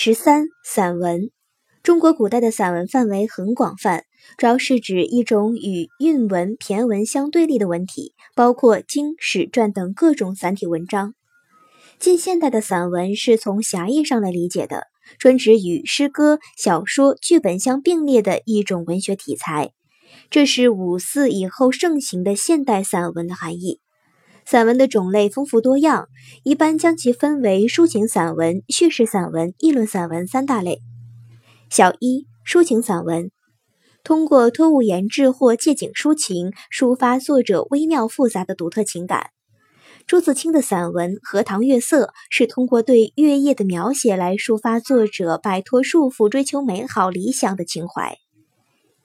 十三、散文。中国古代的散文范围很广泛，主要是指一种与韵文、骈文相对立的文体，包括经、史、传等各种散体文章。近现代的散文是从狭义上来理解的，专指与诗歌、小说、剧本相并列的一种文学题材。这是五四以后盛行的现代散文的含义。散文的种类丰富多样，一般将其分为抒情散文、叙事散文、议论散文三大类。小一，抒情散文，通过托物言志或借景抒情，抒发作者微妙复杂的独特情感。朱自清的散文《荷塘月色》是通过对月夜的描写来抒发作者摆脱束缚、追求美好理想的情怀。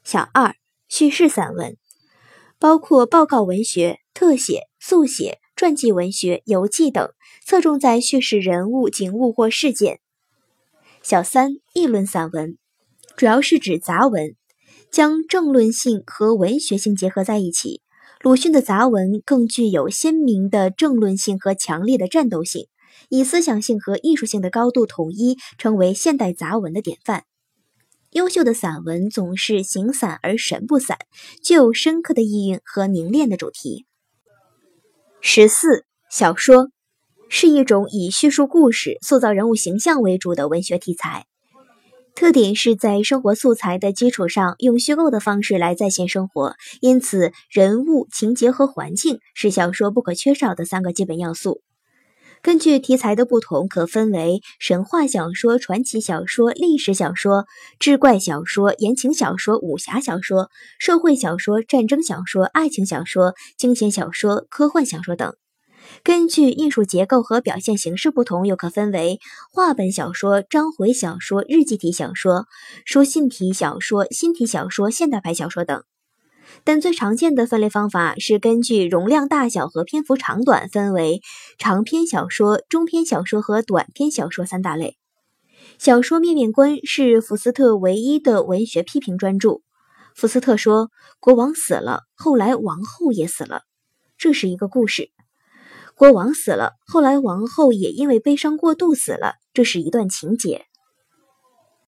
小二，叙事散文，包括报告文学、特写。速写、传记文学、游记等，侧重在叙事人物、景物或事件。小三，议论散文，主要是指杂文，将政论性和文学性结合在一起。鲁迅的杂文更具有鲜明的政论性和强烈的战斗性，以思想性和艺术性的高度统一，成为现代杂文的典范。优秀的散文总是形散而神不散，具有深刻的意蕴和凝练的主题。十四小说是一种以叙述故事、塑造人物形象为主的文学题材，特点是在生活素材的基础上，用虚构的方式来再现生活。因此，人物、情节和环境是小说不可缺少的三个基本要素。根据题材的不同，可分为神话小说、传奇小说、历史小说、志怪小说、言情小说、武侠小说、社会小说、战争小说、爱情小说、惊险小说、科幻小说等。根据艺术结构和表现形式不同，又可分为话本小说、章回小说、日记体小说、书信体小说、新体小说、现代派小说等。但最常见的分类方法是根据容量大小和篇幅长短分为长篇小说、中篇小说和短篇小说三大类。小说《面面观》是福斯特唯一的文学批评专著。福斯特说：“国王死了，后来王后也死了，这是一个故事。国王死了，后来王后也因为悲伤过度死了，这是一段情节。”